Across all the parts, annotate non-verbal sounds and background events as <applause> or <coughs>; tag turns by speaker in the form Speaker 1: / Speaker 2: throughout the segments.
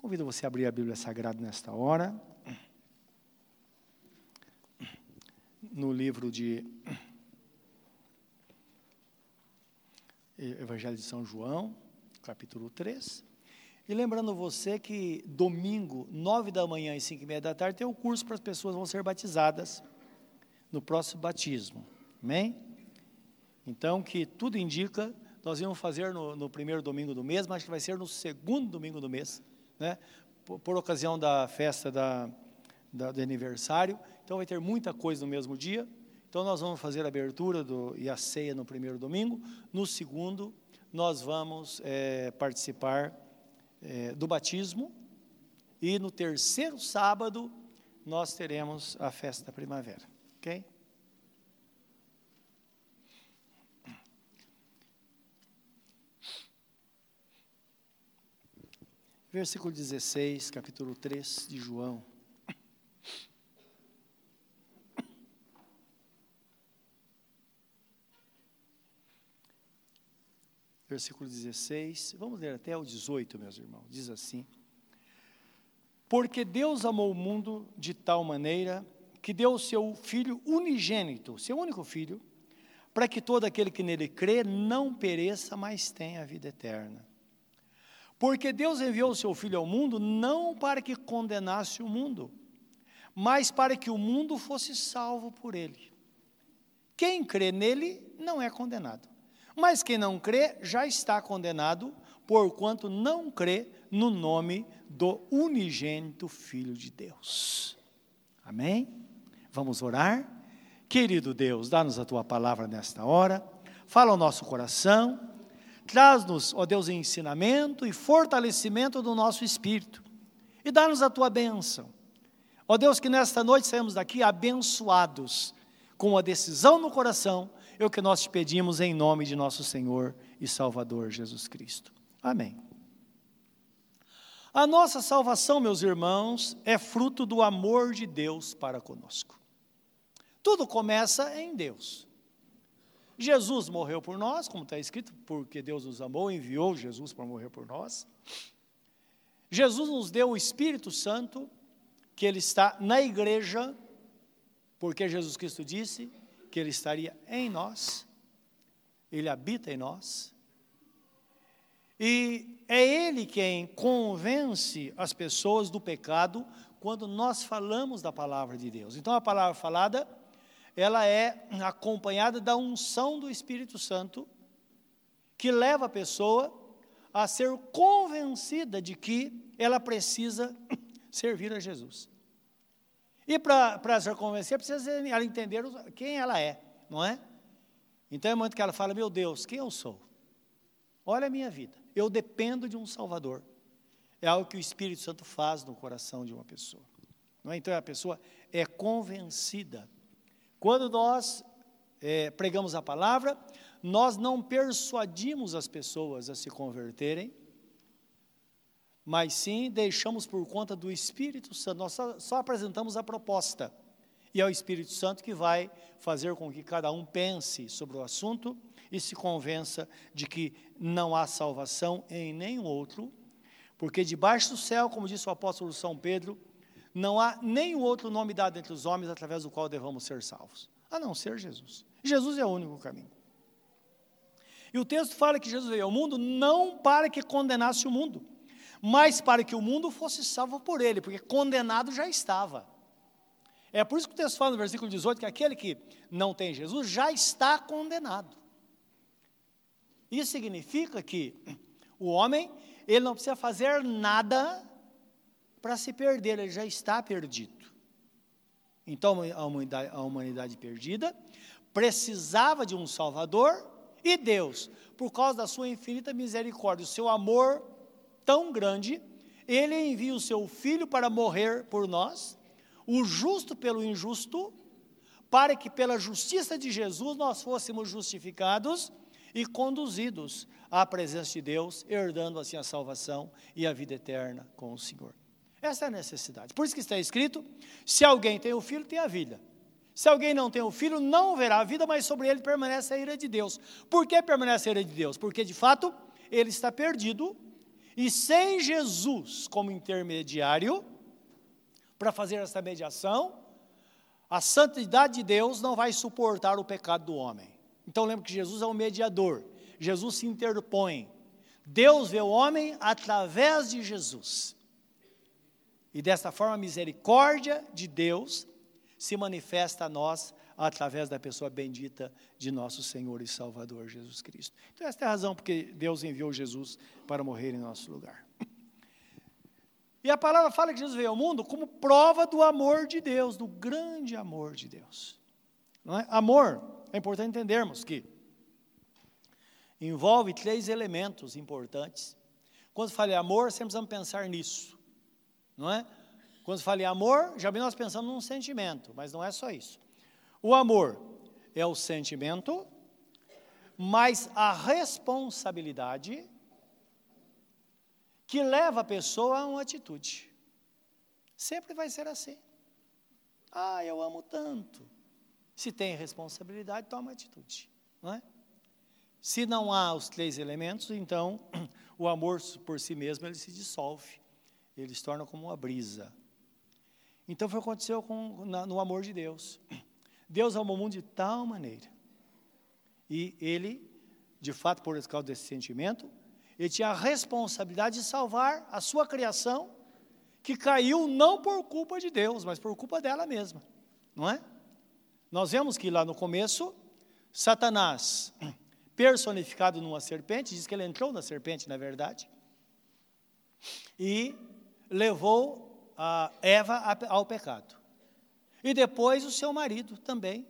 Speaker 1: Convido você a abrir a Bíblia Sagrada nesta hora. No livro de Evangelho de São João, capítulo 3. E lembrando você que domingo, nove da manhã e cinco e meia da tarde, tem o um curso para as pessoas vão ser batizadas no próximo batismo. Amém? Então, que tudo indica, nós íamos fazer no, no primeiro domingo do mês, mas que vai ser no segundo domingo do mês né? por, por ocasião da festa da, da, do aniversário. Então vai ter muita coisa no mesmo dia. Então nós vamos fazer a abertura do, e a ceia no primeiro domingo. No segundo, nós vamos é, participar é, do batismo. E no terceiro sábado, nós teremos a festa da primavera. Ok? Versículo 16, capítulo 3 de João. Versículo 16, vamos ler até o 18, meus irmãos. Diz assim: Porque Deus amou o mundo de tal maneira que deu o seu Filho unigênito, seu único Filho, para que todo aquele que nele crê não pereça, mas tenha a vida eterna. Porque Deus enviou o seu Filho ao mundo não para que condenasse o mundo, mas para que o mundo fosse salvo por ele. Quem crê nele não é condenado, mas quem não crê já está condenado, porquanto não crê no nome do unigênito Filho de Deus. Amém? Vamos orar? Querido Deus, dá-nos a tua palavra nesta hora, fala ao nosso coração Traz-nos, ó Deus, ensinamento e fortalecimento do nosso espírito. E dá-nos a tua bênção. Ó Deus, que nesta noite saímos daqui abençoados, com a decisão no coração, é o que nós te pedimos em nome de nosso Senhor e Salvador Jesus Cristo. Amém. A nossa salvação, meus irmãos, é fruto do amor de Deus para conosco. Tudo começa em Deus. Jesus morreu por nós, como está escrito, porque Deus nos amou, enviou Jesus para morrer por nós. Jesus nos deu o Espírito Santo, que ele está na igreja, porque Jesus Cristo disse que ele estaria em nós, ele habita em nós. E é ele quem convence as pessoas do pecado quando nós falamos da palavra de Deus. Então a palavra falada ela é acompanhada da unção do Espírito Santo, que leva a pessoa a ser convencida de que ela precisa <coughs> servir a Jesus. E para ser convencida, precisa ela entender quem ela é, não é? Então é muito que ela fala: Meu Deus, quem eu sou? Olha a minha vida, eu dependo de um Salvador. É algo que o Espírito Santo faz no coração de uma pessoa. Não é? Então a pessoa é convencida quando nós é, pregamos a palavra, nós não persuadimos as pessoas a se converterem, mas sim deixamos por conta do Espírito Santo, nós só, só apresentamos a proposta. E é o Espírito Santo que vai fazer com que cada um pense sobre o assunto e se convença de que não há salvação em nenhum outro, porque debaixo do céu, como disse o apóstolo São Pedro, não há nenhum outro nome dado entre os homens através do qual devamos ser salvos, a não ser Jesus. Jesus é o único caminho. E o texto fala que Jesus veio ao mundo não para que condenasse o mundo, mas para que o mundo fosse salvo por ele, porque condenado já estava. É por isso que o texto fala no versículo 18 que aquele que não tem Jesus já está condenado. Isso significa que o homem, ele não precisa fazer nada para se perder, ele já está perdido. Então a humanidade, a humanidade perdida precisava de um Salvador e Deus, por causa da sua infinita misericórdia, o seu amor tão grande, ele envia o seu filho para morrer por nós, o justo pelo injusto, para que pela justiça de Jesus nós fôssemos justificados e conduzidos à presença de Deus, herdando assim a salvação e a vida eterna com o Senhor. Essa é a necessidade. Por isso que está escrito: se alguém tem o filho, tem a vida. Se alguém não tem o filho, não verá a vida, mas sobre ele permanece a ira de Deus. Por que permanece a ira de Deus? Porque de fato ele está perdido E sem Jesus como intermediário, para fazer essa mediação, a santidade de Deus não vai suportar o pecado do homem. Então lembre que Jesus é o mediador, Jesus se interpõe. Deus vê o homem através de Jesus. E desta forma a misericórdia de Deus se manifesta a nós através da pessoa bendita de nosso Senhor e Salvador Jesus Cristo. Então, esta é a razão porque Deus enviou Jesus para morrer em nosso lugar. E a palavra fala que Jesus veio ao mundo como prova do amor de Deus, do grande amor de Deus. É? Amor, é importante entendermos que envolve três elementos importantes. Quando fala amor, sempre vamos pensar nisso, não é? Quando em amor, já nós pensamos num sentimento, mas não é só isso. O amor é o sentimento, mas a responsabilidade que leva a pessoa a uma atitude. Sempre vai ser assim. Ah, eu amo tanto. Se tem responsabilidade, toma atitude, não é? Se não há os três elementos, então <clears throat> o amor por si mesmo ele se dissolve, ele se torna como uma brisa. Então foi o que aconteceu com, na, no amor de Deus. Deus amou o mundo de tal maneira. E ele, de fato, por causa desse sentimento, ele tinha a responsabilidade de salvar a sua criação, que caiu não por culpa de Deus, mas por culpa dela mesma, não é? Nós vemos que lá no começo, Satanás, personificado numa serpente, diz que ele entrou na serpente, na verdade, e levou a Eva ao pecado. E depois o seu marido também.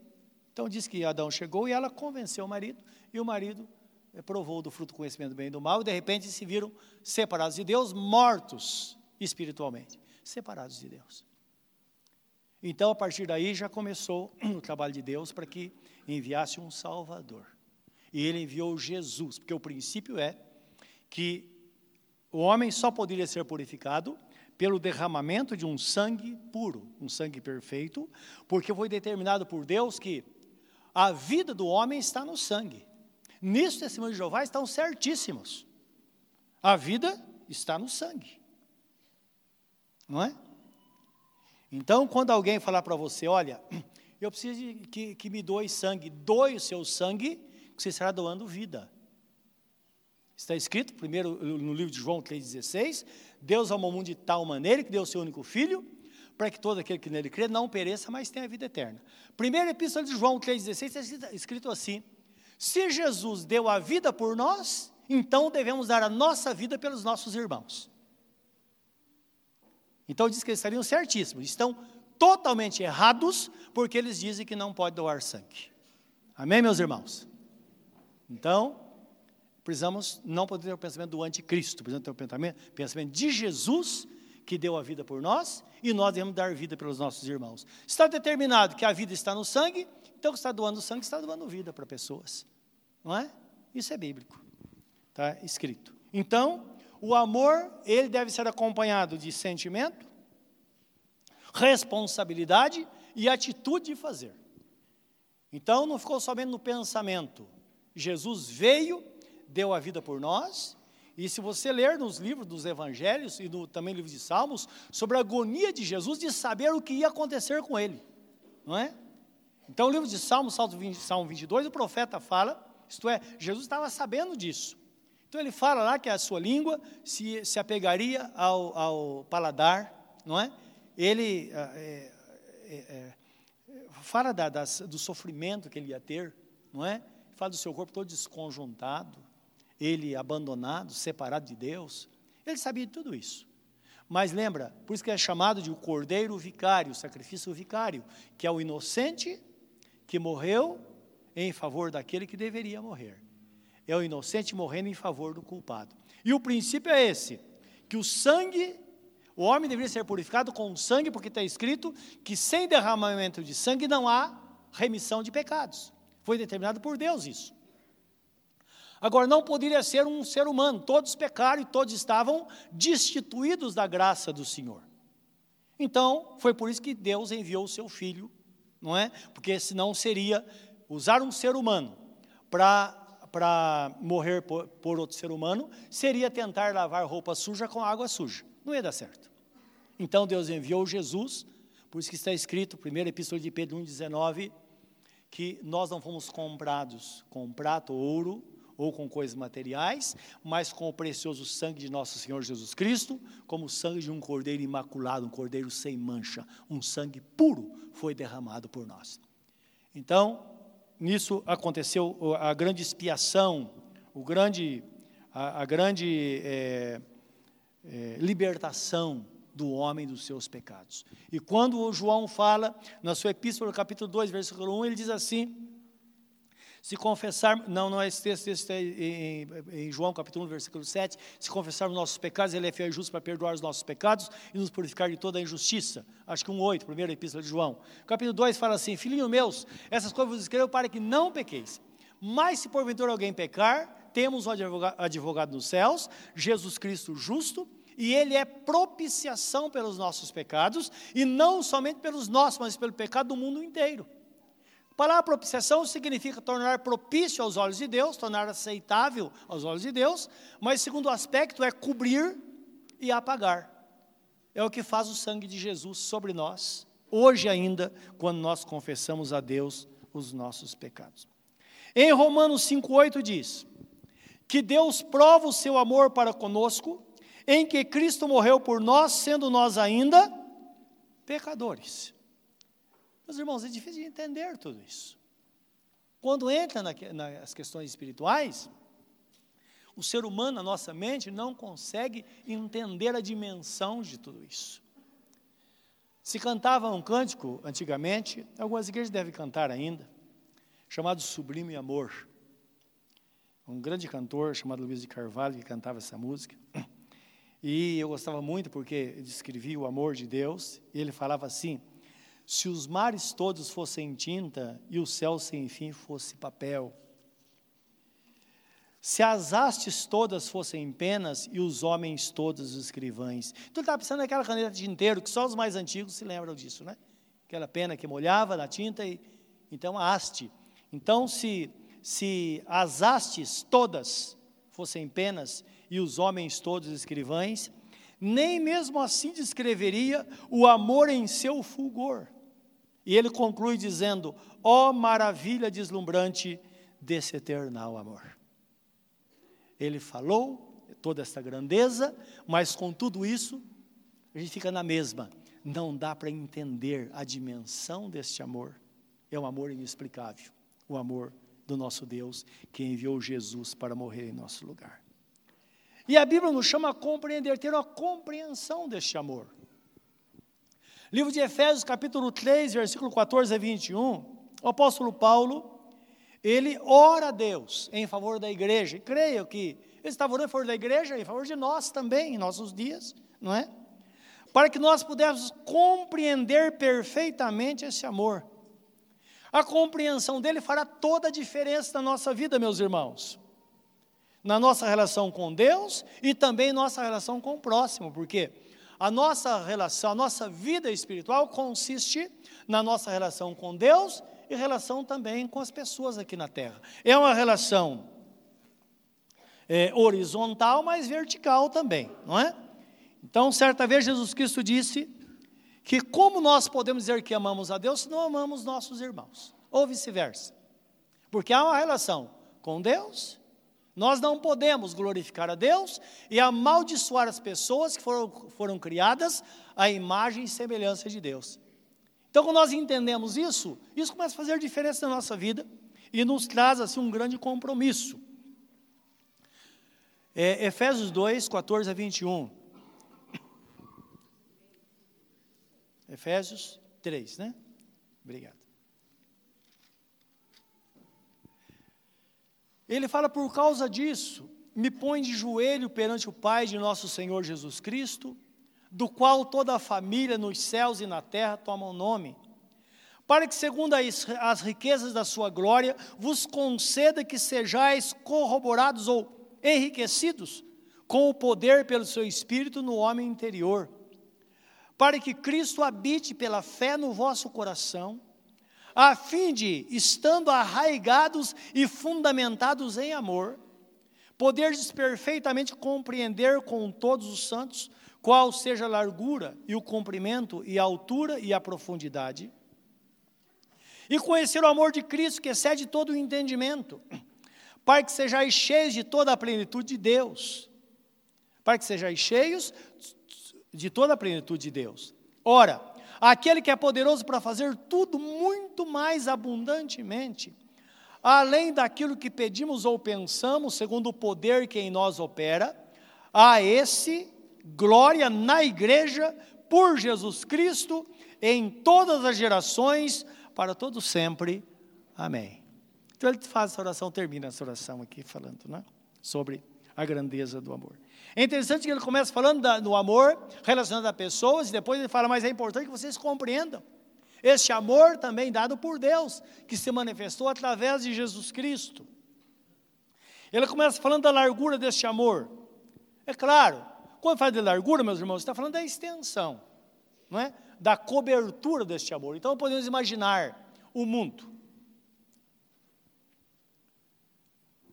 Speaker 1: Então diz que Adão chegou e ela convenceu o marido, e o marido eh, provou do fruto do conhecimento do bem e do mal, e de repente se viram separados de Deus, mortos espiritualmente, separados de Deus. Então, a partir daí, já começou <clears throat> o trabalho de Deus para que enviasse um Salvador. E ele enviou Jesus, porque o princípio é que o homem só poderia ser purificado pelo derramamento de um sangue puro, um sangue perfeito, porque foi determinado por Deus que a vida do homem está no sangue. Nisso, testemunho de Jeová estão certíssimos. A vida está no sangue. Não é? Então, quando alguém falar para você, olha, eu preciso que, que me doe sangue, doe o seu sangue, que você estará doando vida. Está escrito, primeiro no livro de João 3,16, Deus amou o mundo de tal maneira que deu o seu único filho, para que todo aquele que nele crê não pereça, mas tenha vida eterna. Primeira epístola de João 3,16 está escrito assim: Se Jesus deu a vida por nós, então devemos dar a nossa vida pelos nossos irmãos. Então diz que eles estariam certíssimos, estão totalmente errados, porque eles dizem que não pode doar sangue. Amém, meus irmãos? Então, precisamos não poder ter o pensamento do anticristo, precisamos ter o pensamento, pensamento de Jesus, que deu a vida por nós, e nós devemos dar vida pelos nossos irmãos. Está determinado que a vida está no sangue, então está doando sangue, está doando vida para pessoas. Não é? Isso é bíblico. Está escrito. Então, o amor, ele deve ser acompanhado de sentimento, responsabilidade e atitude de fazer. Então, não ficou somente no pensamento. Jesus veio deu a vida por nós. E se você ler nos livros dos evangelhos e no, também livro de Salmos, sobre a agonia de Jesus de saber o que ia acontecer com ele, não é? Então, o livro de Salmos, Salmo 22, o profeta fala, isto é, Jesus estava sabendo disso. Então, ele fala lá que a sua língua se, se apegaria ao, ao paladar, não é? Ele é, é, é, fala da, das, do sofrimento que ele ia ter, não é? Fala do seu corpo todo desconjuntado, ele abandonado, separado de Deus. Ele sabia de tudo isso. Mas lembra, por isso que é chamado de o cordeiro vicário, o sacrifício vicário, que é o inocente que morreu em favor daquele que deveria morrer. É o inocente morrendo em favor do culpado. E o princípio é esse: que o sangue, o homem deveria ser purificado com sangue, porque está escrito que sem derramamento de sangue não há remissão de pecados. Foi determinado por Deus isso. Agora, não poderia ser um ser humano, todos pecaram e todos estavam destituídos da graça do Senhor. Então, foi por isso que Deus enviou o seu filho, não é? Porque senão seria usar um ser humano para morrer por, por outro ser humano seria tentar lavar roupa suja com água suja. Não ia dar certo. Então Deus enviou Jesus, por isso que está escrito, primeira epístola de Pedro 1,19, que nós não fomos comprados com prata ou ouro, ou com coisas materiais, mas com o precioso sangue de nosso Senhor Jesus Cristo, como o sangue de um cordeiro imaculado, um cordeiro sem mancha, um sangue puro foi derramado por nós. Então, nisso aconteceu a grande expiação, o grande, a, a grande é, é, libertação do homem dos seus pecados. E quando o João fala, na sua epístola, capítulo 2, versículo 1, ele diz assim: se confessar, não, não é esse texto, esse é em, em, João capítulo 1, versículo 7, se confessarmos nossos pecados, ele é fiel e justo para perdoar os nossos pecados e nos purificar de toda a injustiça. Acho que um 8, primeira epístola de João. Capítulo 2 fala assim, filhinhos meus, essas coisas vos escrevo para que não pequeis. Mas se porventura alguém pecar, temos um advogado nos céus, Jesus Cristo justo, e ele é propiciação pelos nossos pecados, e não somente pelos nossos, mas pelo pecado do mundo inteiro. Palavra propiciação significa tornar propício aos olhos de Deus, tornar aceitável aos olhos de Deus, mas segundo aspecto é cobrir e apagar. É o que faz o sangue de Jesus sobre nós, hoje ainda, quando nós confessamos a Deus os nossos pecados. Em Romanos 5,8 diz: que Deus prova o seu amor para conosco, em que Cristo morreu por nós, sendo nós ainda pecadores. Meus irmãos, é difícil de entender tudo isso. Quando entra na, nas questões espirituais, o ser humano, a nossa mente, não consegue entender a dimensão de tudo isso. Se cantava um cântico antigamente, algumas igrejas devem cantar ainda, chamado Sublime Amor. Um grande cantor chamado Luiz de Carvalho que cantava essa música. E eu gostava muito porque descrevia o amor de Deus, e ele falava assim: se os mares todos fossem tinta e o céu sem fim fosse papel, se as hastes todas fossem penas e os homens todos escrivães. Então ele estava pensando naquela caneta de tinteiro, que só os mais antigos se lembram disso, né? Aquela pena que molhava na tinta e então a haste. Então se se as hastes todas fossem penas e os homens todos escrivães, nem mesmo assim descreveria o amor em seu fulgor. E ele conclui dizendo: ó oh, maravilha deslumbrante desse eternal amor. Ele falou toda essa grandeza, mas com tudo isso, a gente fica na mesma. Não dá para entender a dimensão deste amor. É um amor inexplicável, o amor do nosso Deus que enviou Jesus para morrer em nosso lugar. E a Bíblia nos chama a compreender, ter uma compreensão deste amor. Livro de Efésios, capítulo 3, versículo 14 a 21, o apóstolo Paulo, ele ora a Deus em favor da igreja. E creio que ele estava orando em favor da igreja, em favor de nós também, em nossos dias, não é? Para que nós pudéssemos compreender perfeitamente esse amor. A compreensão dele fará toda a diferença na nossa vida, meus irmãos. Na nossa relação com Deus e também nossa relação com o próximo, porque a nossa relação, a nossa vida espiritual consiste na nossa relação com Deus e relação também com as pessoas aqui na terra. É uma relação é, horizontal, mas vertical também, não é? Então, certa vez Jesus Cristo disse que como nós podemos dizer que amamos a Deus se não amamos nossos irmãos, ou vice-versa. Porque há uma relação com Deus nós não podemos glorificar a Deus e amaldiçoar as pessoas que foram, foram criadas à imagem e semelhança de Deus. Então, quando nós entendemos isso, isso começa a fazer diferença na nossa vida e nos traz assim um grande compromisso. É, Efésios 2, 14 a 21. Efésios 3, né? Obrigado. Ele fala: por causa disso, me põe de joelho perante o Pai de nosso Senhor Jesus Cristo, do qual toda a família nos céus e na terra toma o nome, para que, segundo as, as riquezas da sua glória, vos conceda que sejais corroborados ou enriquecidos com o poder pelo seu Espírito no homem interior, para que Cristo habite pela fé no vosso coração a fim de, estando arraigados e fundamentados em amor, poderes perfeitamente compreender com todos os santos qual seja a largura e o comprimento e a altura e a profundidade, e conhecer o amor de Cristo que excede todo o entendimento, para que sejais cheios de toda a plenitude de Deus, para que sejais cheios de toda a plenitude de Deus. Ora, aquele que é poderoso para fazer tudo muito mais abundantemente, além daquilo que pedimos ou pensamos, segundo o poder que em nós opera, a esse glória na igreja por Jesus Cristo em todas as gerações, para todo sempre. Amém. Então ele faz essa oração, termina essa oração aqui falando, né, sobre a grandeza do amor. É interessante que ele começa falando da, do amor relacionado a pessoas, e depois ele fala, mas é importante que vocês compreendam. Este amor também dado por Deus, que se manifestou através de Jesus Cristo. Ele começa falando da largura deste amor. É claro, quando fala de largura, meus irmãos, está falando da extensão, não é? da cobertura deste amor. Então podemos imaginar o mundo.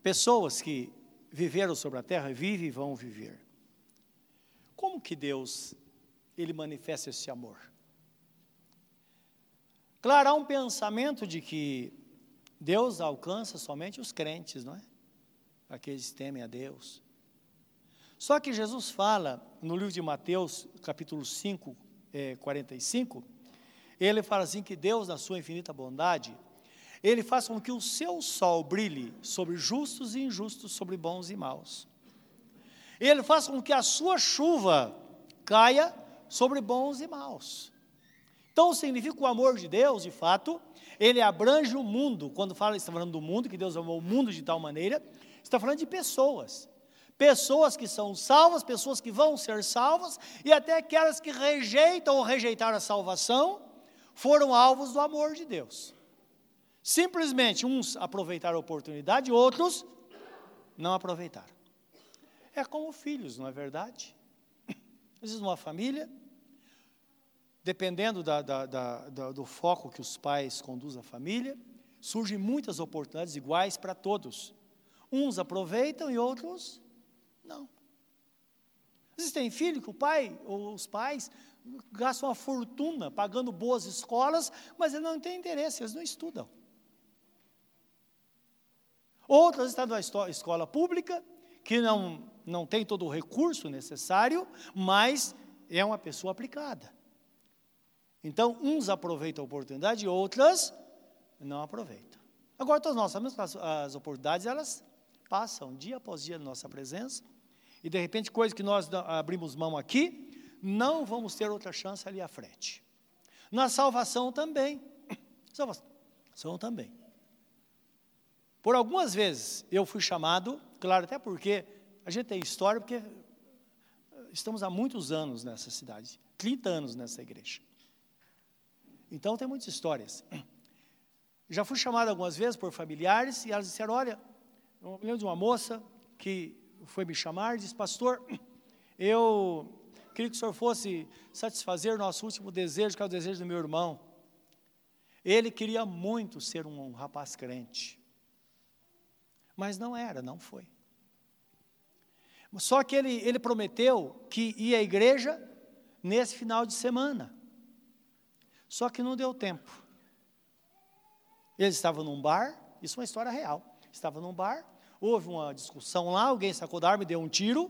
Speaker 1: Pessoas que viveram sobre a terra, vivem e vão viver. Como que Deus, Ele manifesta esse amor? Claro, há um pensamento de que Deus alcança somente os crentes, não é? Aqueles que temem a Deus. Só que Jesus fala no livro de Mateus, capítulo 5, é, 45, ele fala assim que Deus, na sua infinita bondade, ele faz com que o seu sol brilhe sobre justos e injustos, sobre bons e maus. Ele faz com que a sua chuva caia sobre bons e maus. Então significa o amor de Deus, de fato, ele abrange o mundo. Quando fala, está falando do mundo, que Deus amou o mundo de tal maneira, está falando de pessoas. Pessoas que são salvas, pessoas que vão ser salvas, e até aquelas que rejeitam ou rejeitaram a salvação, foram alvos do amor de Deus. Simplesmente uns aproveitaram a oportunidade, outros não aproveitaram. É como filhos, não é verdade? <clears throat> Vezes, numa família, dependendo da, da, da, do foco que os pais conduzem a família, surgem muitas oportunidades iguais para todos. Uns aproveitam e outros não. Existem filhos que o pai ou os pais gastam uma fortuna pagando boas escolas, mas eles não têm interesse, eles não estudam. Outras estão na escola pública, que não, não tem todo o recurso necessário, mas é uma pessoa aplicada. Então, uns aproveitam a oportunidade outras não aproveitam. Agora, todos nós sabemos que as, as oportunidades, elas passam dia após dia na nossa presença, e de repente, coisas que nós abrimos mão aqui, não vamos ter outra chance ali à frente. Na salvação também. Salvação também. Por algumas vezes eu fui chamado, claro, até porque a gente tem história, porque estamos há muitos anos nessa cidade, 30 anos nessa igreja. Então tem muitas histórias. Já fui chamado algumas vezes por familiares e elas disseram: Olha, eu lembro de uma moça que foi me chamar e disse: Pastor, eu queria que o senhor fosse satisfazer nosso último desejo, que é o desejo do meu irmão. Ele queria muito ser um rapaz crente. Mas não era, não foi. Só que ele, ele prometeu que ia à igreja nesse final de semana. Só que não deu tempo. Ele estava num bar, isso é uma história real. Estava num bar, houve uma discussão lá, alguém sacou da arma e deu um tiro.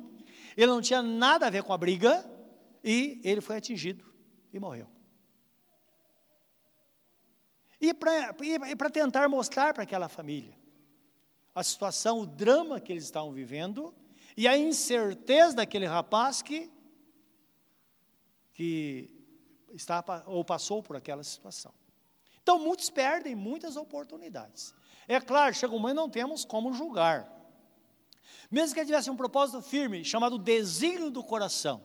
Speaker 1: Ele não tinha nada a ver com a briga e ele foi atingido e morreu. E para tentar mostrar para aquela família a situação, o drama que eles estavam vivendo e a incerteza daquele rapaz que, que estava ou passou por aquela situação. Então, muitos perdem muitas oportunidades. É claro, chega um momento não temos como julgar. Mesmo que ele tivesse um propósito firme, chamado desígnio do coração.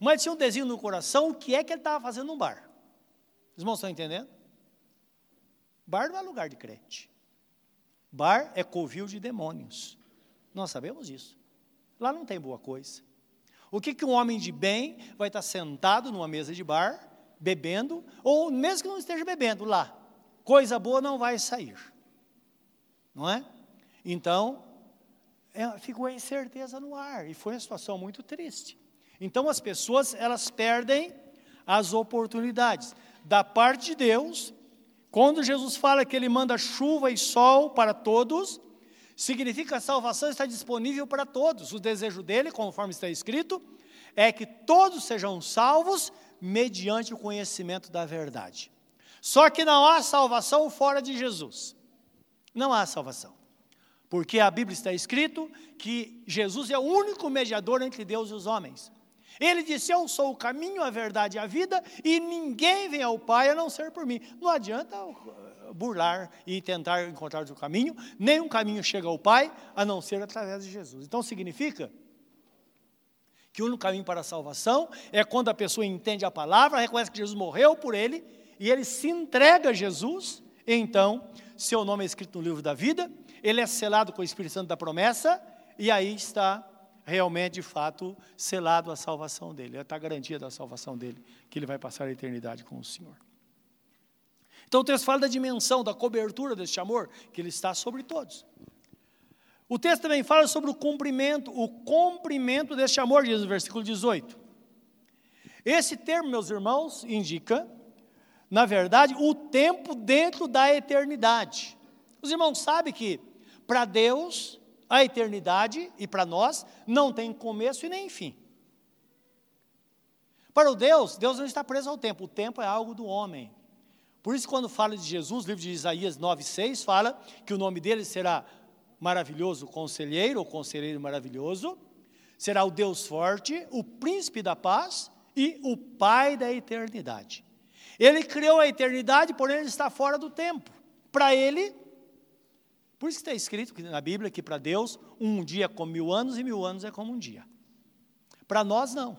Speaker 1: Mas tinha um desígnio no coração, o que é que ele estava fazendo no bar? Os irmãos estão entendendo? Bar não é lugar de crente. Bar é covil de demônios. Nós sabemos disso. Lá não tem boa coisa. O que, que um homem de bem vai estar sentado numa mesa de bar, bebendo, ou mesmo que não esteja bebendo lá, coisa boa não vai sair. Não é? Então, é, ficou a incerteza no ar e foi uma situação muito triste. Então as pessoas elas perdem as oportunidades da parte de Deus. Quando Jesus fala que ele manda chuva e sol para todos, significa que a salvação está disponível para todos. O desejo dele, conforme está escrito, é que todos sejam salvos mediante o conhecimento da verdade. Só que não há salvação fora de Jesus. Não há salvação. Porque a Bíblia está escrito que Jesus é o único mediador entre Deus e os homens. Ele disse: Eu sou o caminho, a verdade e a vida, e ninguém vem ao Pai a não ser por mim. Não adianta burlar e tentar encontrar o caminho, nenhum caminho chega ao Pai a não ser através de Jesus. Então significa que o único caminho para a salvação é quando a pessoa entende a palavra, reconhece que Jesus morreu por ele e ele se entrega a Jesus, então seu nome é escrito no livro da vida, ele é selado com o Espírito Santo da promessa e aí está realmente, de fato, selado a salvação dele, está garantia da salvação dele, que ele vai passar a eternidade com o Senhor. Então o texto fala da dimensão, da cobertura deste amor, que ele está sobre todos. O texto também fala sobre o cumprimento, o cumprimento deste amor, diz no versículo 18. Esse termo, meus irmãos, indica, na verdade, o tempo dentro da eternidade. Os irmãos sabem que, para Deus, a eternidade, e para nós, não tem começo e nem fim. Para o Deus, Deus não está preso ao tempo, o tempo é algo do homem. Por isso, quando fala de Jesus, o livro de Isaías 9,6 fala que o nome dele será maravilhoso conselheiro, ou conselheiro maravilhoso, será o Deus forte, o príncipe da paz e o Pai da eternidade. Ele criou a eternidade, porém ele está fora do tempo. Para ele, por isso está escrito na Bíblia que para Deus um dia é como mil anos e mil anos é como um dia. Para nós, não.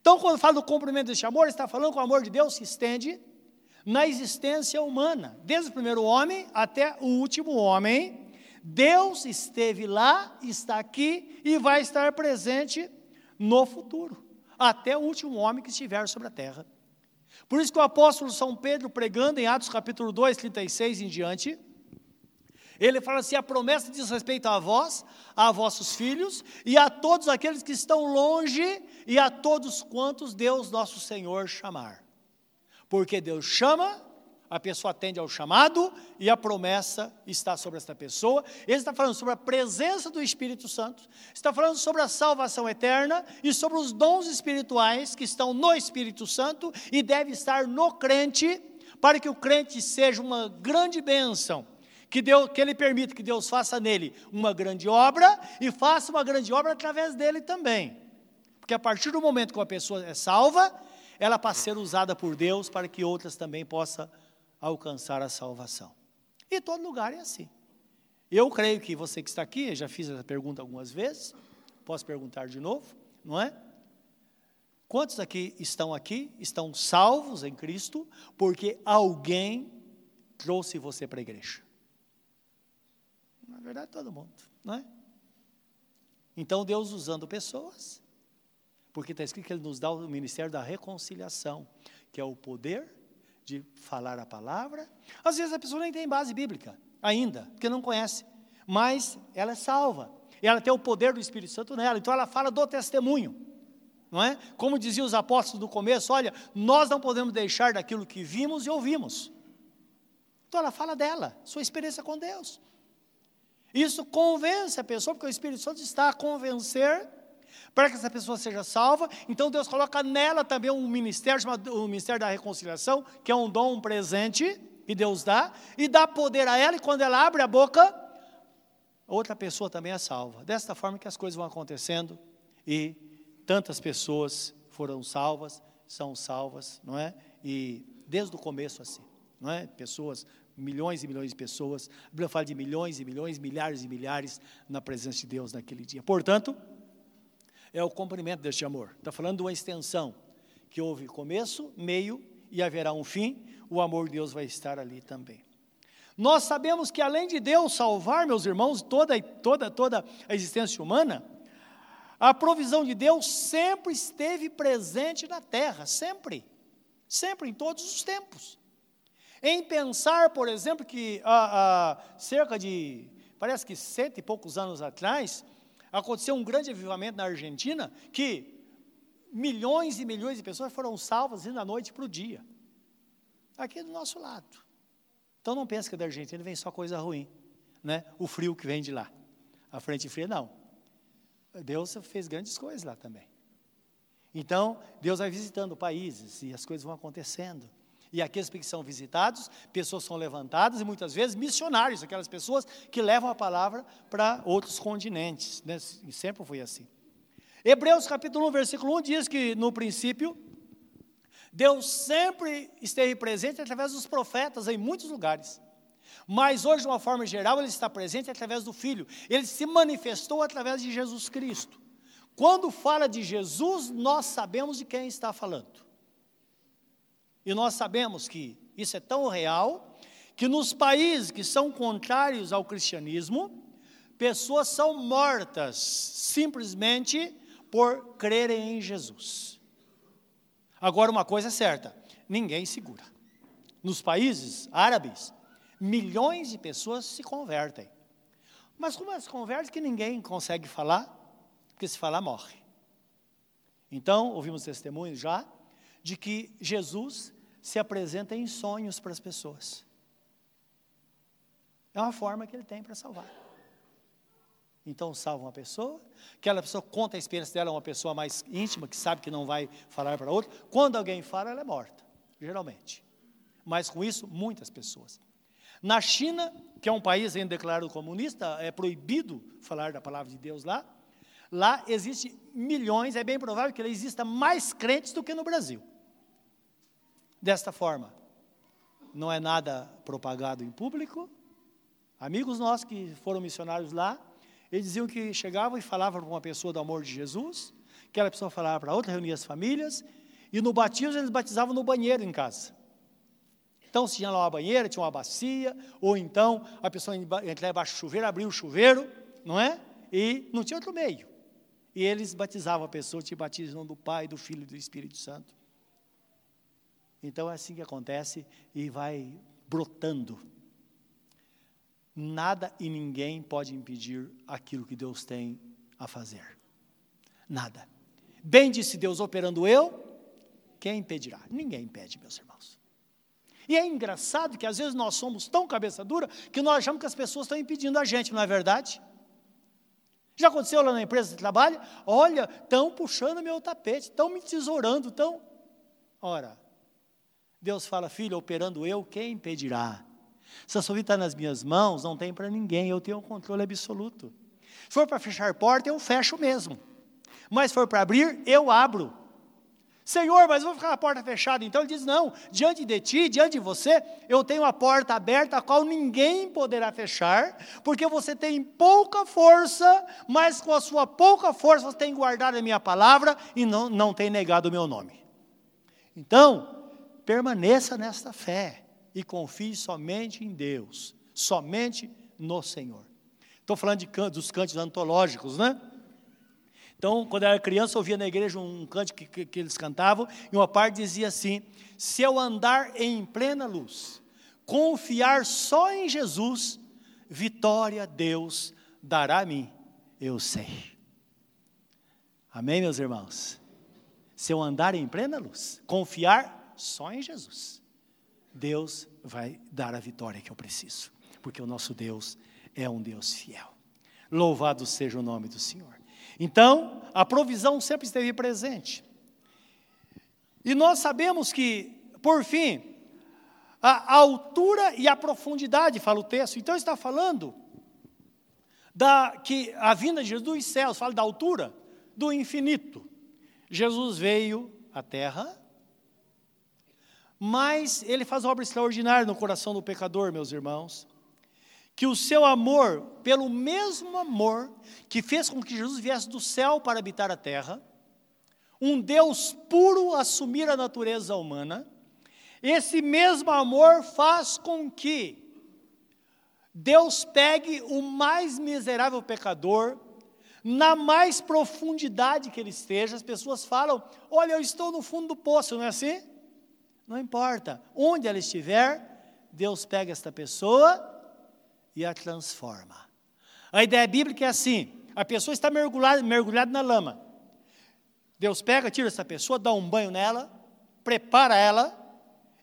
Speaker 1: Então, quando fala do cumprimento deste amor, está falando que o amor de Deus se estende na existência humana, desde o primeiro homem até o último homem. Deus esteve lá, está aqui e vai estar presente no futuro, até o último homem que estiver sobre a terra. Por isso que o apóstolo São Pedro, pregando em Atos capítulo 2, 36 em diante, ele fala assim: a promessa diz respeito a vós, a vossos filhos e a todos aqueles que estão longe e a todos quantos Deus nosso Senhor chamar. Porque Deus chama, a pessoa atende ao chamado e a promessa está sobre esta pessoa. Ele está falando sobre a presença do Espírito Santo, está falando sobre a salvação eterna e sobre os dons espirituais que estão no Espírito Santo e deve estar no crente, para que o crente seja uma grande bênção. Que, Deus, que Ele permita que Deus faça nele uma grande obra e faça uma grande obra através dele também. Porque a partir do momento que uma pessoa é salva, ela passa a ser usada por Deus para que outras também possam alcançar a salvação. E todo lugar é assim. Eu creio que você que está aqui, já fiz essa pergunta algumas vezes, posso perguntar de novo, não é? Quantos aqui estão aqui, estão salvos em Cristo, porque alguém trouxe você para a igreja? Verdade, todo mundo, não é? Então, Deus usando pessoas, porque está escrito que Ele nos dá o ministério da reconciliação, que é o poder de falar a palavra. Às vezes a pessoa nem tem base bíblica ainda, porque não conhece, mas ela é salva. Ela tem o poder do Espírito Santo nela, então ela fala do testemunho. Não é? Como diziam os apóstolos do começo, olha, nós não podemos deixar daquilo que vimos e ouvimos. Então ela fala dela, sua experiência com Deus. Isso convence a pessoa, porque o Espírito Santo está a convencer para que essa pessoa seja salva. Então Deus coloca nela também um ministério chamado o ministério da reconciliação, que é um dom, um presente que Deus dá, e dá poder a ela, e quando ela abre a boca, outra pessoa também é salva. Desta forma que as coisas vão acontecendo e tantas pessoas foram salvas, são salvas, não é? E desde o começo assim, não é? Pessoas milhões e milhões de pessoas. A Bíblia fala de milhões e milhões, milhares e milhares na presença de Deus naquele dia. Portanto, é o cumprimento deste amor. Está falando de uma extensão, que houve começo, meio e haverá um fim, o amor de Deus vai estar ali também. Nós sabemos que além de Deus salvar, meus irmãos, toda, toda, toda a existência humana, a provisão de Deus sempre esteve presente na terra, sempre, sempre, em todos os tempos. Em pensar, por exemplo, que há, há cerca de, parece que cento e poucos anos atrás, aconteceu um grande avivamento na Argentina, que milhões e milhões de pessoas foram salvas da noite para o dia. Aqui do nosso lado. Então não pense que da Argentina vem só coisa ruim, né? O frio que vem de lá. A frente fria não. Deus fez grandes coisas lá também. Então, Deus vai visitando países e as coisas vão acontecendo. E aqueles que são visitados, pessoas são levantadas e muitas vezes missionários, aquelas pessoas que levam a palavra para outros continentes. Né? Sempre foi assim. Hebreus capítulo 1, versículo 1 diz que no princípio, Deus sempre esteve presente através dos profetas em muitos lugares. Mas hoje, de uma forma geral, Ele está presente através do Filho. Ele se manifestou através de Jesus Cristo. Quando fala de Jesus, nós sabemos de quem está falando. E nós sabemos que isso é tão real que nos países que são contrários ao cristianismo, pessoas são mortas simplesmente por crerem em Jesus. Agora, uma coisa é certa: ninguém segura. Nos países árabes, milhões de pessoas se convertem. Mas como elas convertem que ninguém consegue falar? Porque se falar, morre. Então, ouvimos testemunhos já de que Jesus se apresenta em sonhos para as pessoas. É uma forma que ele tem para salvar. Então salva uma pessoa, aquela pessoa conta a experiência dela a uma pessoa mais íntima, que sabe que não vai falar para outra. Quando alguém fala, ela é morta, geralmente. Mas com isso, muitas pessoas. Na China, que é um país ainda declarado comunista, é proibido falar da palavra de Deus lá. Lá existe milhões, é bem provável que exista mais crentes do que no Brasil desta forma. Não é nada propagado em público. Amigos nossos que foram missionários lá, eles diziam que chegavam e falavam para uma pessoa do amor de Jesus, aquela pessoa falava para outra, reunia as famílias, e no batismo eles batizavam no banheiro em casa. Então, se tinha lá uma banheira, tinha uma bacia, ou então a pessoa entrar embaixo do chuveiro, abria o chuveiro, não é? E não tinha outro meio. E eles batizavam a pessoa, te batizam do Pai, do Filho e do Espírito Santo. Então é assim que acontece e vai brotando. Nada e ninguém pode impedir aquilo que Deus tem a fazer. Nada. Bem disse Deus operando eu, quem impedirá? Ninguém impede, meus irmãos. E é engraçado que às vezes nós somos tão cabeça dura que nós achamos que as pessoas estão impedindo a gente, não é verdade? Já aconteceu lá na empresa de trabalho? Olha, estão puxando meu tapete, estão me tesourando, estão. Ora, Deus fala, filho, operando eu, quem impedirá? Se a sua vida está nas minhas mãos, não tem para ninguém, eu tenho o um controle absoluto. Se for para fechar porta, eu fecho mesmo. Mas se for para abrir, eu abro. Senhor, mas vou ficar a porta fechada. Então ele diz: Não, diante de ti, diante de você, eu tenho a porta aberta, a qual ninguém poderá fechar, porque você tem pouca força, mas com a sua pouca força você tem guardado a minha palavra e não, não tem negado o meu nome. Então, permaneça nesta fé e confie somente em Deus, somente no Senhor. Estou falando de can dos cantos antológicos, né? Então, quando eu era criança, eu ouvia na igreja um canto que, que, que eles cantavam, e uma parte dizia assim: Se eu andar em plena luz, confiar só em Jesus, vitória Deus dará a mim, eu sei. Amém, meus irmãos? Se eu andar em plena luz, confiar só em Jesus. Deus vai dar a vitória que eu preciso, porque o nosso Deus é um Deus fiel. Louvado seja o nome do Senhor. Então, a provisão sempre esteve presente. E nós sabemos que, por fim, a altura e a profundidade, fala o texto, então está falando da que a vinda de Jesus dos céus, fala da altura do infinito. Jesus veio à terra mas ele faz obra extraordinária no coração do pecador, meus irmãos. Que o seu amor, pelo mesmo amor que fez com que Jesus viesse do céu para habitar a terra, um Deus puro assumir a natureza humana, esse mesmo amor faz com que Deus pegue o mais miserável pecador, na mais profundidade que ele esteja, as pessoas falam: Olha, eu estou no fundo do poço, não é assim? Não importa. Onde ela estiver, Deus pega esta pessoa e a transforma. A ideia bíblica é assim: a pessoa está mergulhada, mergulhada na lama. Deus pega, tira essa pessoa, dá um banho nela, prepara ela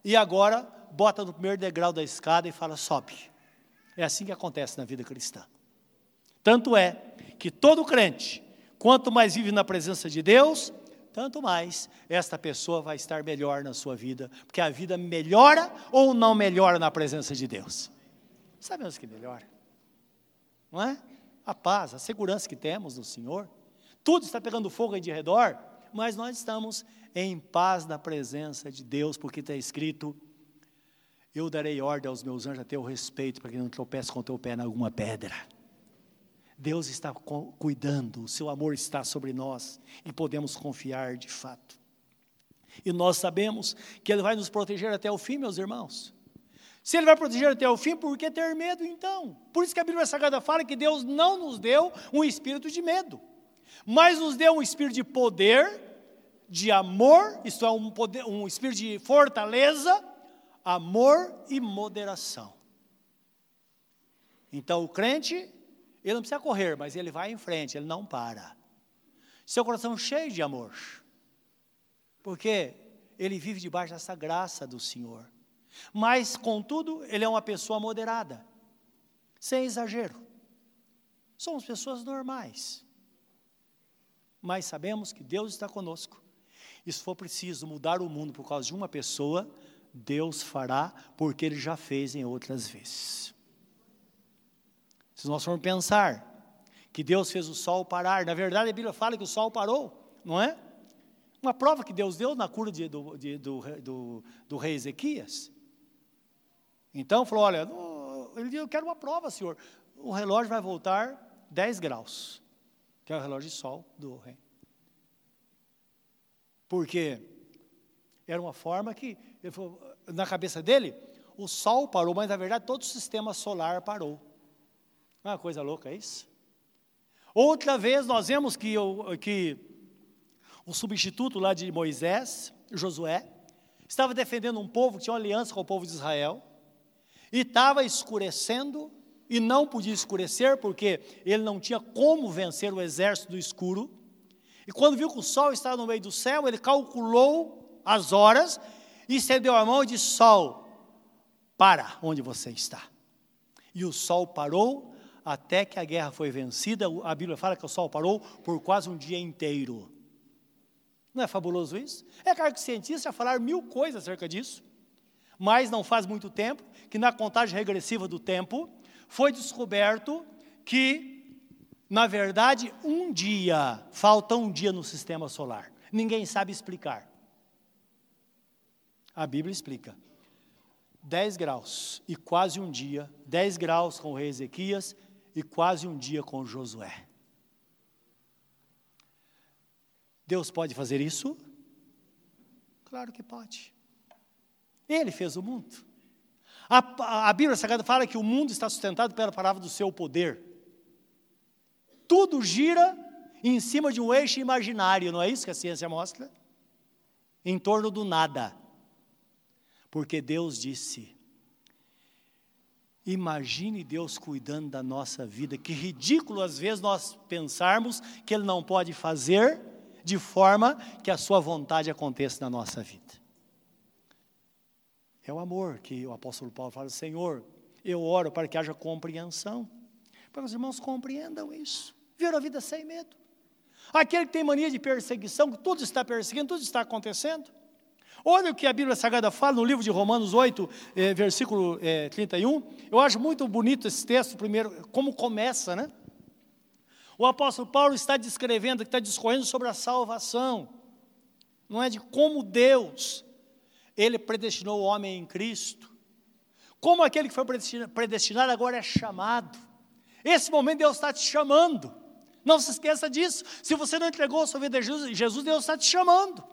Speaker 1: e agora bota no primeiro degrau da escada e fala: sobe. É assim que acontece na vida cristã. Tanto é que todo crente, quanto mais vive na presença de Deus, tanto mais esta pessoa vai estar melhor na sua vida, porque a vida melhora ou não melhora na presença de Deus? Sabemos que melhora, não é? A paz, a segurança que temos no Senhor, tudo está pegando fogo aí de redor, mas nós estamos em paz na presença de Deus, porque está escrito: Eu darei ordem aos meus anjos a teu respeito, para que não tropece com o teu pé em alguma pedra. Deus está cuidando, o seu amor está sobre nós e podemos confiar de fato. E nós sabemos que Ele vai nos proteger até o fim, meus irmãos. Se Ele vai proteger até o fim, por que ter medo então? Por isso que a Bíblia Sagrada fala que Deus não nos deu um espírito de medo, mas nos deu um espírito de poder, de amor, isto é, um, poder, um espírito de fortaleza, amor e moderação. Então o crente ele não precisa correr, mas ele vai em frente, ele não para. Seu coração cheio de amor. Porque ele vive debaixo dessa graça do Senhor. Mas, contudo, ele é uma pessoa moderada, sem exagero. Somos pessoas normais. Mas sabemos que Deus está conosco. E se for preciso mudar o mundo por causa de uma pessoa, Deus fará, porque Ele já fez em outras vezes. Se nós formos pensar que Deus fez o sol parar, na verdade a Bíblia fala que o sol parou, não é? Uma prova que Deus deu na cura de, do, de, do, do, do, rei Ezequias. Então falou: olha, ele disse, eu quero uma prova, senhor. O relógio vai voltar 10 graus, que é o relógio de sol do rei. Porque era uma forma que, na cabeça dele, o sol parou, mas na verdade todo o sistema solar parou. Não é uma coisa louca é isso? Outra vez nós vemos que, que o substituto lá de Moisés, Josué, estava defendendo um povo que tinha aliança com o povo de Israel, e estava escurecendo, e não podia escurecer, porque ele não tinha como vencer o exército do escuro. E quando viu que o sol estava no meio do céu, ele calculou as horas, e estendeu a mão e disse: Sol, para onde você está. E o sol parou até que a guerra foi vencida. A Bíblia fala que o sol parou por quase um dia inteiro. Não é fabuloso isso? É claro que os cientistas já falaram mil coisas acerca disso, mas não faz muito tempo que na contagem regressiva do tempo foi descoberto que, na verdade, um dia, falta um dia no sistema solar. Ninguém sabe explicar. A Bíblia explica. 10 graus e quase um dia, 10 graus com o rei Ezequias e quase um dia com Josué. Deus pode fazer isso? Claro que pode. Ele fez o mundo. A, a, Bíblia Sagrada fala que o mundo está sustentado pela palavra do seu poder. Tudo gira em cima de um eixo imaginário, não é isso que a ciência mostra? Em torno do nada. Porque Deus disse: Imagine Deus cuidando da nossa vida. Que ridículo às vezes nós pensarmos que Ele não pode fazer de forma que a Sua vontade aconteça na nossa vida. É o amor que o apóstolo Paulo fala: Senhor, eu oro para que haja compreensão, para que os irmãos compreendam isso. Viram a vida sem medo. Aquele que tem mania de perseguição, que tudo está perseguindo, tudo está acontecendo. Olha o que a Bíblia Sagrada fala no livro de Romanos 8, eh, versículo eh, 31. Eu acho muito bonito esse texto, primeiro, como começa, né? O apóstolo Paulo está descrevendo, está discorrendo sobre a salvação, não é de como Deus, ele predestinou o homem em Cristo, como aquele que foi predestinado agora é chamado. Esse momento Deus está te chamando, não se esqueça disso. Se você não entregou a sua vida a Jesus, Jesus Deus está te chamando.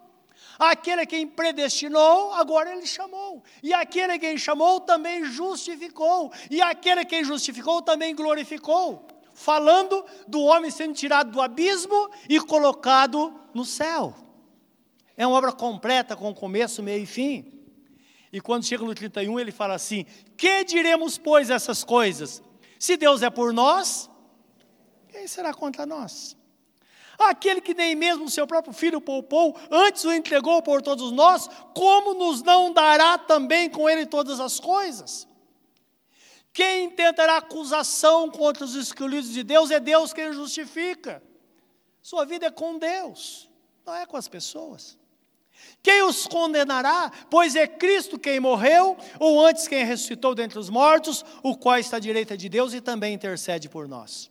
Speaker 1: Aquele quem predestinou, agora ele chamou. E aquele quem chamou também justificou. E aquele quem justificou também glorificou. Falando do homem sendo tirado do abismo e colocado no céu. É uma obra completa com começo, meio e fim. E quando chega no 31, ele fala assim: Que diremos, pois, essas coisas? Se Deus é por nós, quem será contra nós? Aquele que nem mesmo seu próprio filho poupou, antes o entregou por todos nós, como nos não dará também com ele todas as coisas? Quem tentará acusação contra os escolhidos de Deus é Deus quem justifica. Sua vida é com Deus, não é com as pessoas. Quem os condenará? Pois é Cristo quem morreu, ou antes quem ressuscitou dentre os mortos, o qual está à direita de Deus e também intercede por nós.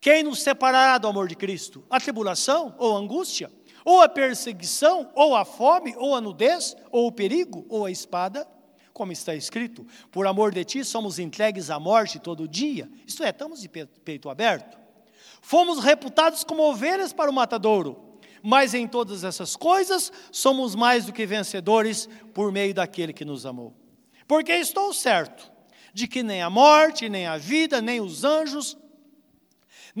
Speaker 1: Quem nos separará do amor de Cristo? A tribulação ou a angústia? Ou a perseguição? Ou a fome? Ou a nudez? Ou o perigo? Ou a espada? Como está escrito, por amor de ti somos entregues à morte todo dia. Isto é, estamos de peito aberto. Fomos reputados como ovelhas para o matadouro, mas em todas essas coisas somos mais do que vencedores por meio daquele que nos amou. Porque estou certo de que nem a morte, nem a vida, nem os anjos,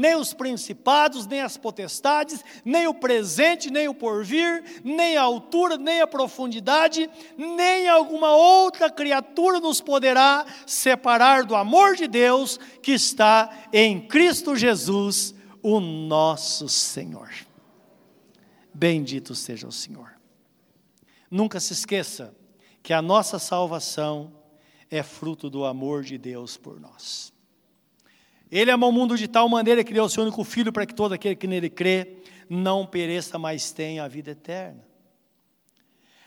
Speaker 1: nem os principados, nem as potestades, nem o presente, nem o porvir, nem a altura, nem a profundidade, nem alguma outra criatura nos poderá separar do amor de Deus que está em Cristo Jesus, o nosso Senhor. Bendito seja o Senhor. Nunca se esqueça que a nossa salvação é fruto do amor de Deus por nós. Ele amou o mundo de tal maneira que deu o seu único filho para que todo aquele que nele crê não pereça, mas tenha a vida eterna.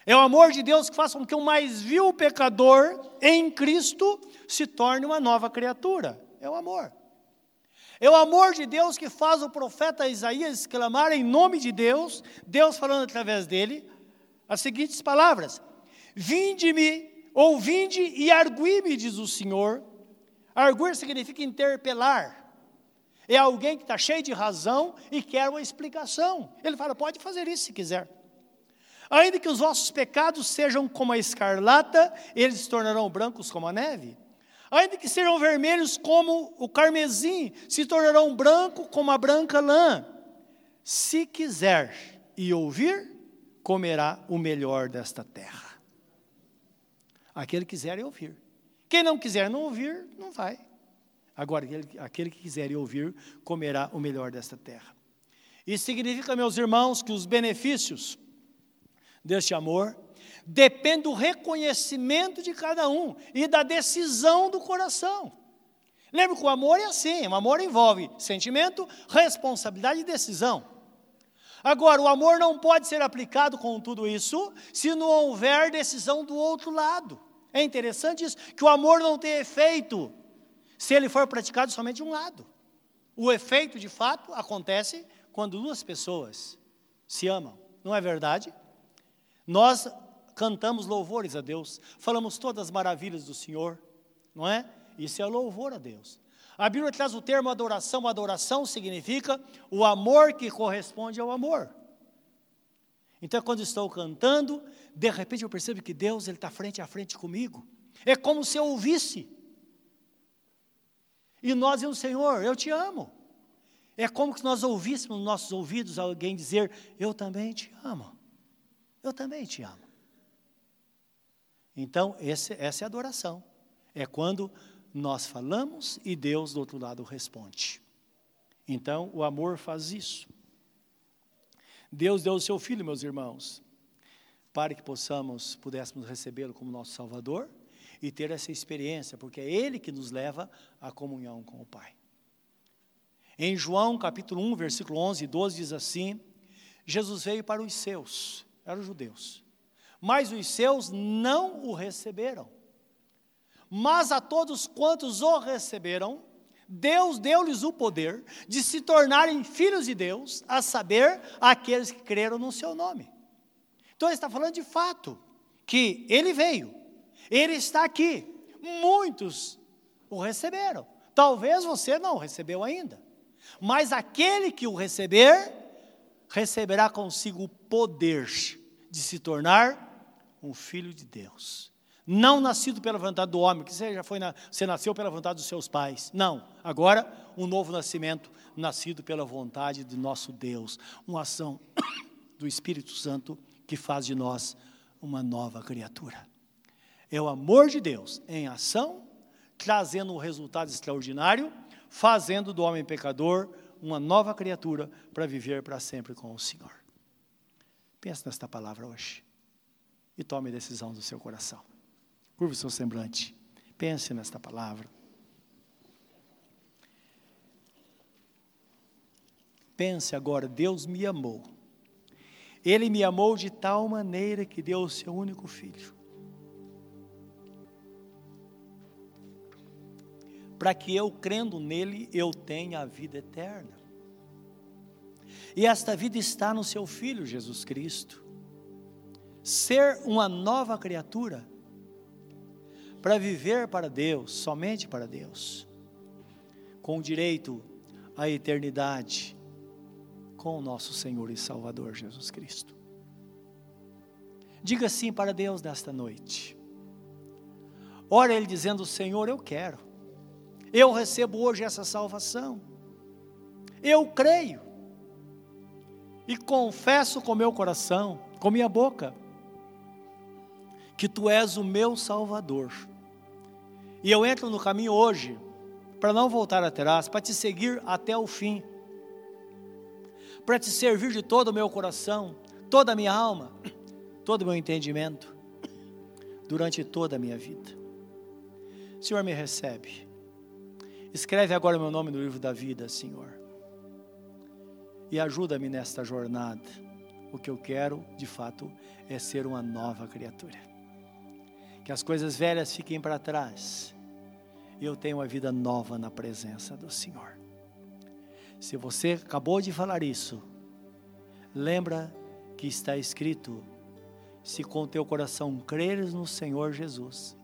Speaker 1: É o amor de Deus que faz com que o mais vil pecador em Cristo se torne uma nova criatura. É o amor. É o amor de Deus que faz o profeta Isaías exclamar em nome de Deus, Deus falando através dele, as seguintes palavras: Vinde-me, ou vinde e argui-me, diz o Senhor, Arguir significa interpelar. É alguém que está cheio de razão e quer uma explicação. Ele fala: pode fazer isso se quiser. Ainda que os vossos pecados sejam como a escarlata, eles se tornarão brancos como a neve. Ainda que sejam vermelhos como o carmesim, se tornarão branco como a branca lã. Se quiser e ouvir, comerá o melhor desta terra. Aquele que quiser e ouvir. Quem não quiser não ouvir, não vai. Agora, aquele, que quiser ouvir, comerá o melhor desta terra. Isso significa, meus irmãos, que os benefícios deste amor dependem do reconhecimento de cada um e da decisão do coração. Lembra que o amor é assim: o amor envolve sentimento, responsabilidade e decisão. Agora, o amor não pode ser aplicado com tudo isso se não houver decisão do outro lado. É interessante isso, que o amor não tem efeito se ele for praticado somente de um lado. O efeito, de fato, acontece quando duas pessoas se amam, não é verdade? Nós cantamos louvores a Deus, falamos todas as maravilhas do Senhor, não é? Isso é louvor a Deus. A Bíblia traz o termo adoração, adoração significa o amor que corresponde ao amor. Então, quando estou cantando, de repente eu percebo que Deus está frente a frente comigo. É como se eu ouvisse. E nós o Senhor, eu te amo. É como se nós ouvíssemos nos nossos ouvidos alguém dizer: Eu também te amo. Eu também te amo. Então, esse, essa é a adoração. É quando nós falamos e Deus do outro lado responde. Então, o amor faz isso. Deus deu o seu filho, meus irmãos, para que possamos, pudéssemos recebê-lo como nosso Salvador e ter essa experiência, porque é Ele que nos leva à comunhão com o Pai. Em João capítulo 1, versículo 11 e 12 diz assim: Jesus veio para os seus, eram os judeus, mas os seus não o receberam. Mas a todos quantos o receberam, Deus deu-lhes o poder de se tornarem filhos de Deus, a saber, aqueles que creram no seu nome. Então ele está falando de fato que ele veio, ele está aqui. Muitos o receberam. Talvez você não recebeu ainda, mas aquele que o receber, receberá consigo o poder de se tornar um filho de Deus não nascido pela vontade do homem, que você já foi na, você nasceu pela vontade dos seus pais. Não. Agora, um novo nascimento, nascido pela vontade de nosso Deus, uma ação <coughs> do Espírito Santo que faz de nós uma nova criatura. É o amor de Deus em ação, trazendo um resultado extraordinário, fazendo do homem pecador uma nova criatura para viver para sempre com o Senhor. Pense nesta palavra hoje e tome decisão do seu coração. Curva o seu semblante. Pense nesta palavra. Pense agora, Deus me amou. Ele me amou de tal maneira que deu o seu único filho. Para que eu, crendo nele, eu tenha a vida eterna. E esta vida está no seu filho Jesus Cristo. Ser uma nova criatura para viver para Deus, somente para Deus, com direito à eternidade com o nosso Senhor e Salvador Jesus Cristo. Diga sim para Deus nesta noite. Ora Ele dizendo: Senhor, eu quero, eu recebo hoje essa salvação, eu creio e confesso com meu coração, com minha boca, que Tu és o meu Salvador e eu entro no caminho hoje, para não voltar atrás, para te seguir até o fim, para te servir de todo o meu coração, toda a minha alma, todo o meu entendimento, durante toda a minha vida. Senhor, me recebe. Escreve agora o meu nome no livro da vida, Senhor. E ajuda-me nesta jornada. O que eu quero, de fato, é ser uma nova criatura. Que as coisas velhas fiquem para trás eu tenho uma vida nova na presença do Senhor. Se você acabou de falar isso, lembra que está escrito: se com teu coração creres no Senhor Jesus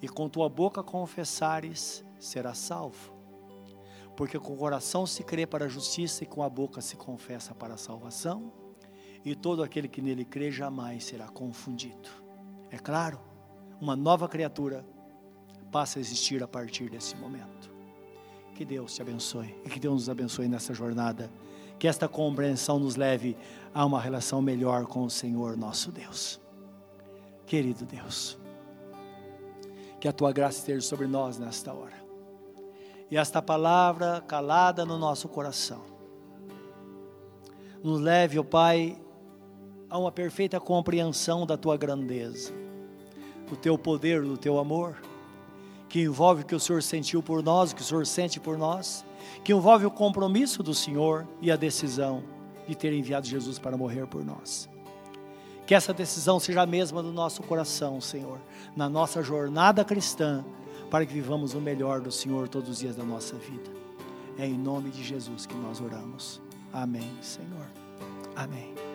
Speaker 1: e com tua boca confessares, serás salvo. Porque com o coração se crê para a justiça e com a boca se confessa para a salvação, e todo aquele que nele crê jamais será confundido. É claro, uma nova criatura passa a existir a partir desse momento. Que Deus te abençoe e que Deus nos abençoe nessa jornada. Que esta compreensão nos leve a uma relação melhor com o Senhor nosso Deus. Querido Deus, que a tua graça esteja sobre nós nesta hora. E esta palavra calada no nosso coração nos leve, ó oh Pai, a uma perfeita compreensão da tua grandeza, do teu poder, do teu amor que envolve o que o Senhor sentiu por nós, o que o Senhor sente por nós, que envolve o compromisso do Senhor e a decisão de ter enviado Jesus para morrer por nós. Que essa decisão seja a mesma do nosso coração, Senhor, na nossa jornada cristã, para que vivamos o melhor do Senhor todos os dias da nossa vida. É em nome de Jesus que nós oramos. Amém, Senhor. Amém.